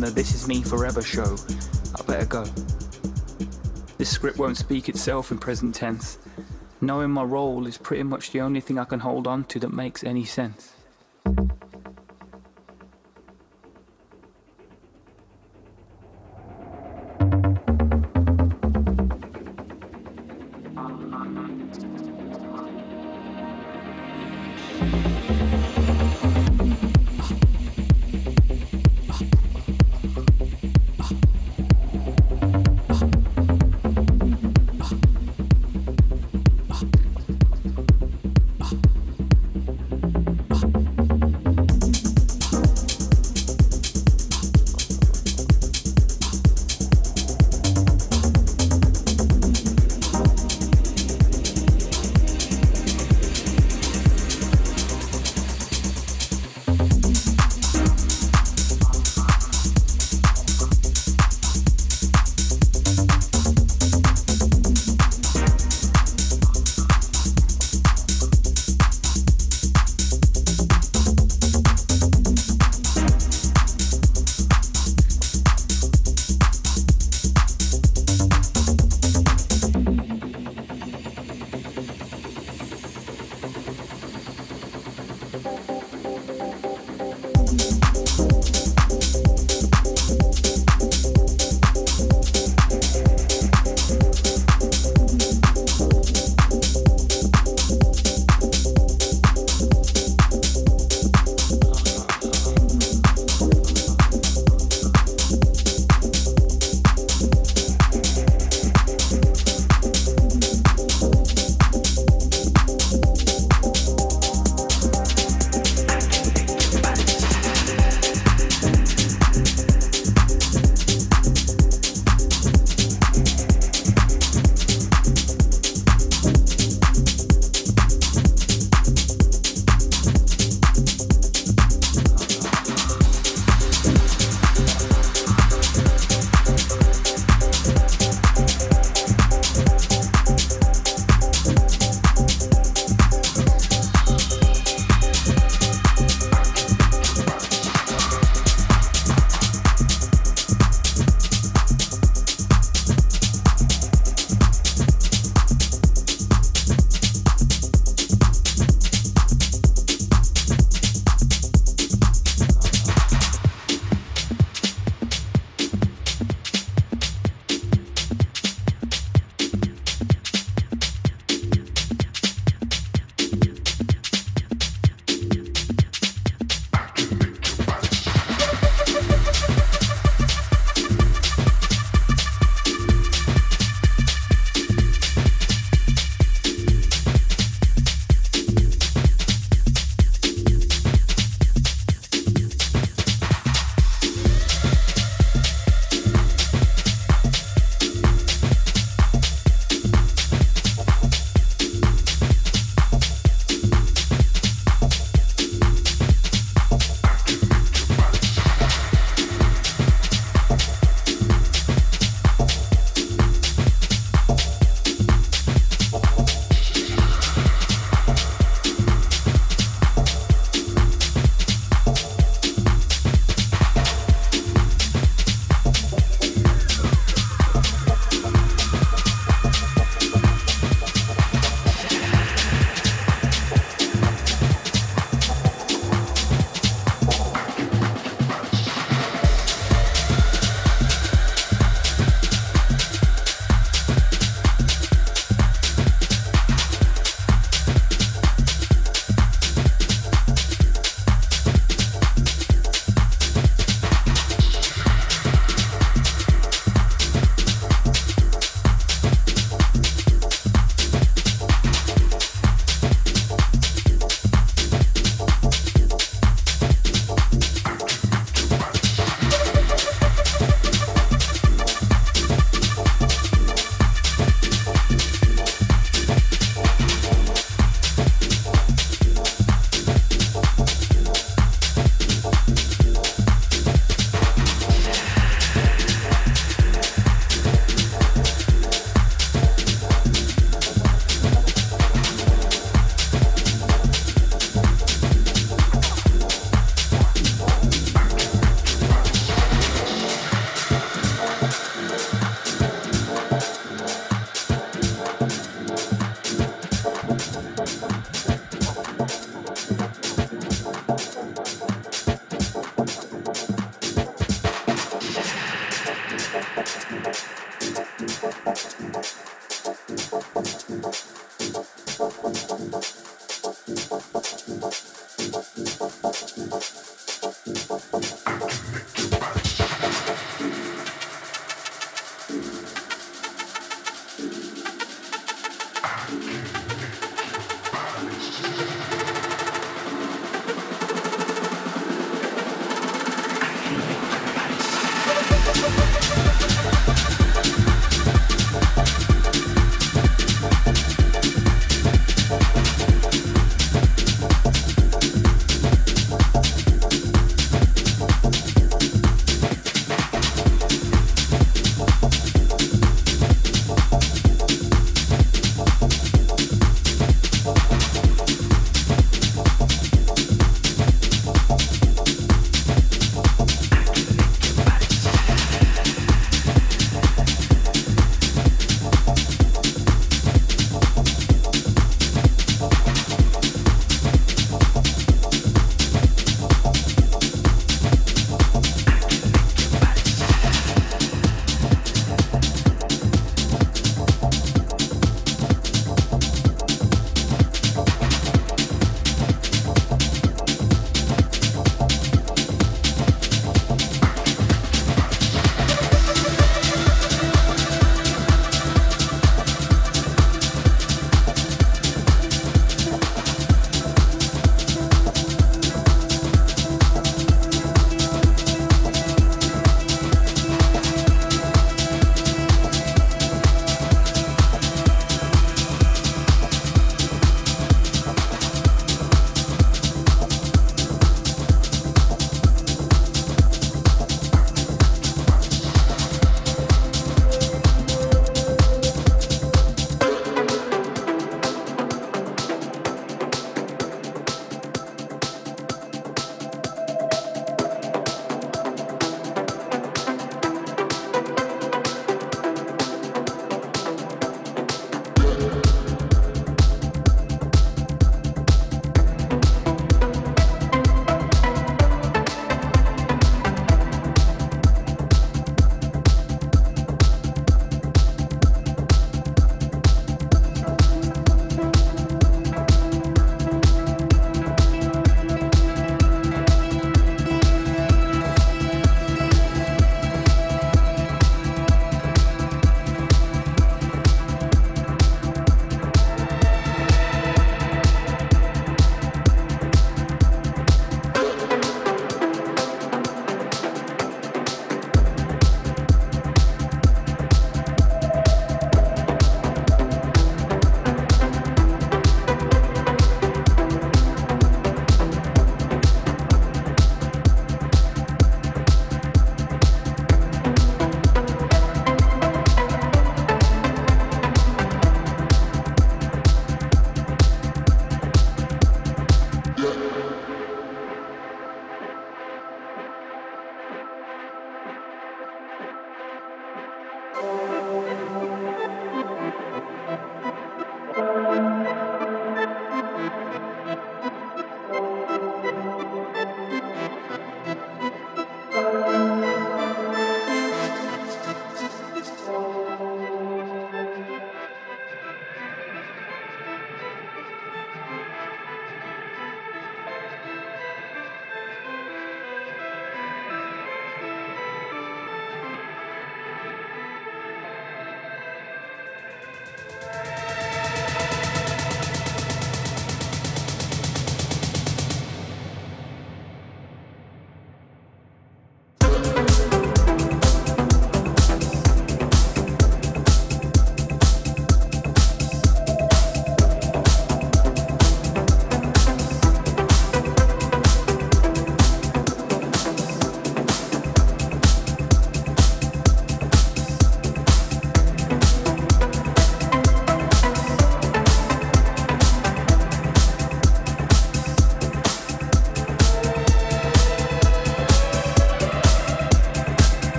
the This Is Me Forever show. I better go. This script won't speak itself in present tense. Knowing my role is pretty much the only thing I can hold on to that makes any sense.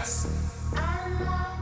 I love.